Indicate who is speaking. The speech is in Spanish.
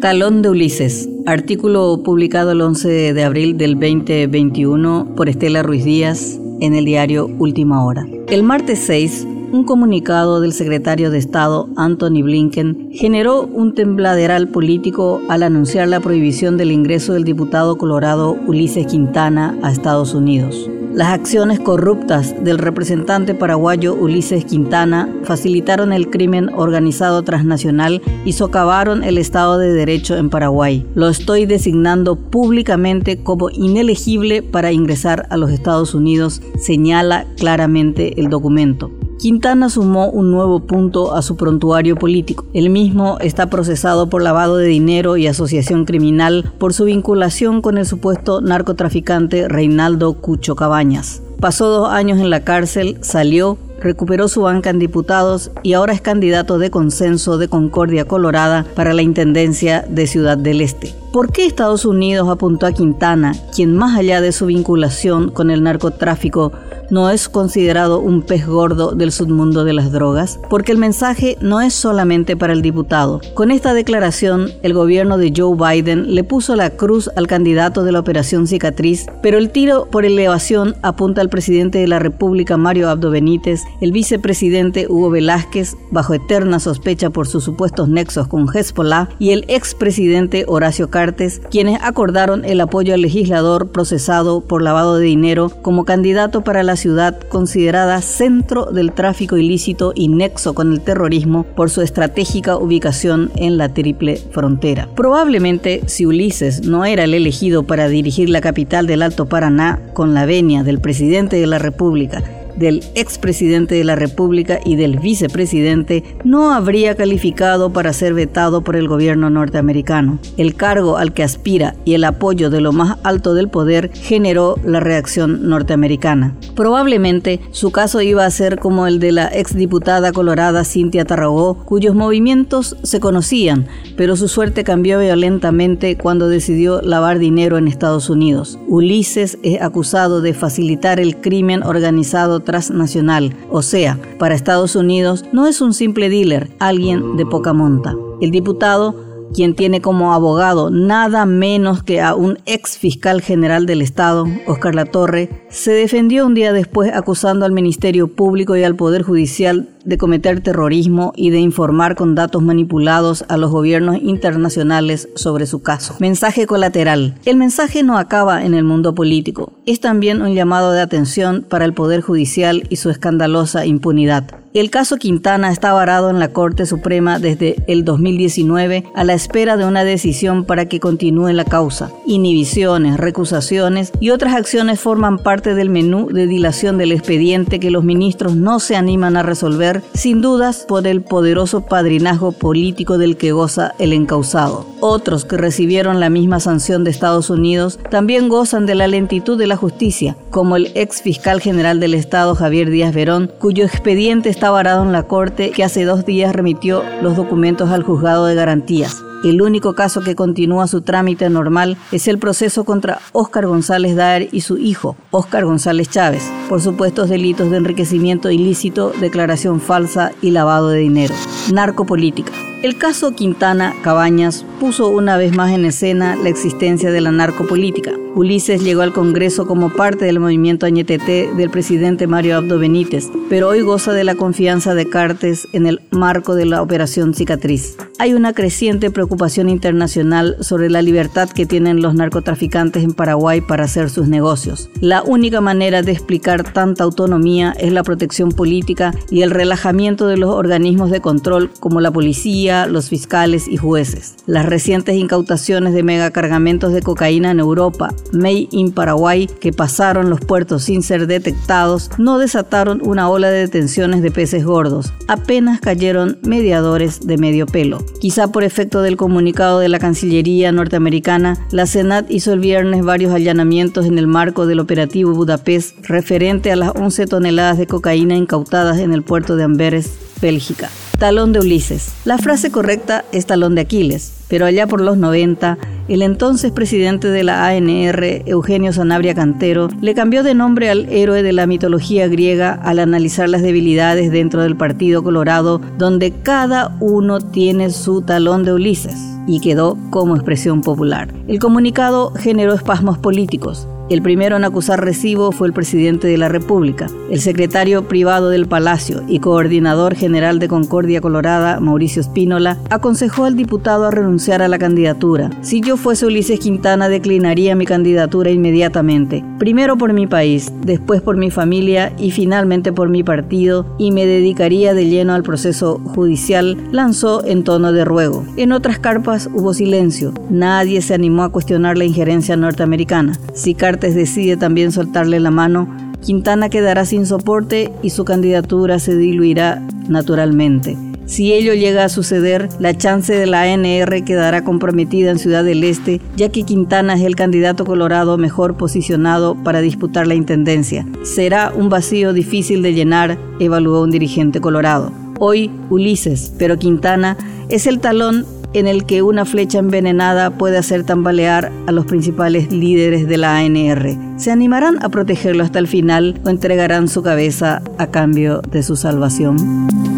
Speaker 1: Talón de Ulises, artículo publicado el 11 de abril del 2021 por Estela Ruiz Díaz en el diario Última Hora. El martes 6, un comunicado del secretario de Estado Anthony Blinken generó un tembladeral político al anunciar la prohibición del ingreso del diputado colorado Ulises Quintana a Estados Unidos. Las acciones corruptas del representante paraguayo Ulises Quintana facilitaron el crimen organizado transnacional y socavaron el Estado de Derecho en Paraguay. Lo estoy designando públicamente como inelegible para ingresar a los Estados Unidos, señala claramente el documento. Quintana sumó un nuevo punto a su prontuario político. El mismo está procesado por lavado de dinero y asociación criminal por su vinculación con el supuesto narcotraficante Reinaldo Cucho Cabañas. Pasó dos años en la cárcel, salió, recuperó su banca en diputados y ahora es candidato de consenso de Concordia Colorada para la Intendencia de Ciudad del Este. ¿Por qué Estados Unidos apuntó a Quintana, quien más allá de su vinculación con el narcotráfico no es considerado un pez gordo del submundo de las drogas? Porque el mensaje no es solamente para el diputado. Con esta declaración, el gobierno de Joe Biden le puso la cruz al candidato de la Operación Cicatriz, pero el tiro por elevación apunta al presidente de la República, Mario Abdo Benítez, el vicepresidente Hugo Velázquez, bajo eterna sospecha por sus supuestos nexos con Hezbollah, y el expresidente Horacio Cartes, quienes acordaron el apoyo al legislador procesado por lavado de dinero como candidato para la ciudad considerada centro del tráfico ilícito y nexo con el terrorismo por su estratégica ubicación en la triple frontera. Probablemente si Ulises no era el elegido para dirigir la capital del Alto Paraná con la venia del presidente de la República del expresidente de la República y del vicepresidente no habría calificado para ser vetado por el gobierno norteamericano. El cargo al que aspira y el apoyo de lo más alto del poder generó la reacción norteamericana. Probablemente su caso iba a ser como el de la exdiputada colorada Cintia Tarragó, cuyos movimientos se conocían, pero su suerte cambió violentamente cuando decidió lavar dinero en Estados Unidos. Ulises es acusado de facilitar el crimen organizado transnacional, o sea, para Estados Unidos no es un simple dealer, alguien de poca monta. El diputado quien tiene como abogado nada menos que a un ex fiscal general del Estado, Oscar Latorre, se defendió un día después acusando al Ministerio Público y al Poder Judicial de cometer terrorismo y de informar con datos manipulados a los gobiernos internacionales sobre su caso. Mensaje colateral. El mensaje no acaba en el mundo político. Es también un llamado de atención para el Poder Judicial y su escandalosa impunidad. El caso Quintana está varado en la Corte Suprema desde el 2019 a la espera de una decisión para que continúe la causa. Inhibiciones, recusaciones y otras acciones forman parte del menú de dilación del expediente que los ministros no se animan a resolver sin dudas por el poderoso padrinazgo político del que goza el encausado. Otros que recibieron la misma sanción de Estados Unidos también gozan de la lentitud de la justicia, como el ex fiscal general del Estado Javier Díaz Verón, cuyo expediente está en la Corte que hace dos días remitió los documentos al juzgado de garantías. El único caso que continúa su trámite normal es el proceso contra Óscar González Daer y su hijo, Óscar González Chávez, por supuestos delitos de enriquecimiento ilícito, declaración falsa y lavado de dinero. Narcopolítica. El caso Quintana Cabañas puso una vez más en escena la existencia de la narcopolítica. Ulises llegó al Congreso como parte del movimiento Añetete del presidente Mario Abdo Benítez, pero hoy goza de la confianza de Cartes en el marco de la Operación Cicatriz. Hay una creciente preocupación internacional sobre la libertad que tienen los narcotraficantes en Paraguay para hacer sus negocios. La única manera de explicar tanta autonomía es la protección política y el relajamiento de los organismos de control como la policía, los fiscales y jueces. Las recientes incautaciones de megacargamentos de cocaína en Europa, May in Paraguay que pasaron los puertos sin ser detectados no desataron una ola de detenciones de peces gordos, apenas cayeron mediadores de medio pelo. Quizá por efecto del comunicado de la Cancillería norteamericana, la Senat hizo el viernes varios allanamientos en el marco del operativo Budapest referente a las 11 toneladas de cocaína incautadas en el puerto de Amberes, Bélgica. Talón de Ulises. La frase correcta es talón de Aquiles, pero allá por los 90, el entonces presidente de la ANR, Eugenio Sanabria Cantero, le cambió de nombre al héroe de la mitología griega al analizar las debilidades dentro del Partido Colorado, donde cada uno tiene su talón de Ulises, y quedó como expresión popular. El comunicado generó espasmos políticos. El primero en acusar recibo fue el presidente de la República. El secretario privado del Palacio y coordinador general de Concordia Colorada, Mauricio Espínola, aconsejó al diputado a renunciar a la candidatura. Si yo fuese Ulises Quintana, declinaría mi candidatura inmediatamente. Primero por mi país, después por mi familia y finalmente por mi partido, y me dedicaría de lleno al proceso judicial, lanzó en tono de ruego. En otras carpas hubo silencio. Nadie se animó a cuestionar la injerencia norteamericana. Si decide también soltarle la mano, Quintana quedará sin soporte y su candidatura se diluirá naturalmente. Si ello llega a suceder, la chance de la ANR quedará comprometida en Ciudad del Este, ya que Quintana es el candidato colorado mejor posicionado para disputar la intendencia. Será un vacío difícil de llenar, evaluó un dirigente colorado. Hoy Ulises, pero Quintana es el talón en el que una flecha envenenada puede hacer tambalear a los principales líderes de la ANR. ¿Se animarán a protegerlo hasta el final o entregarán su cabeza a cambio de su salvación?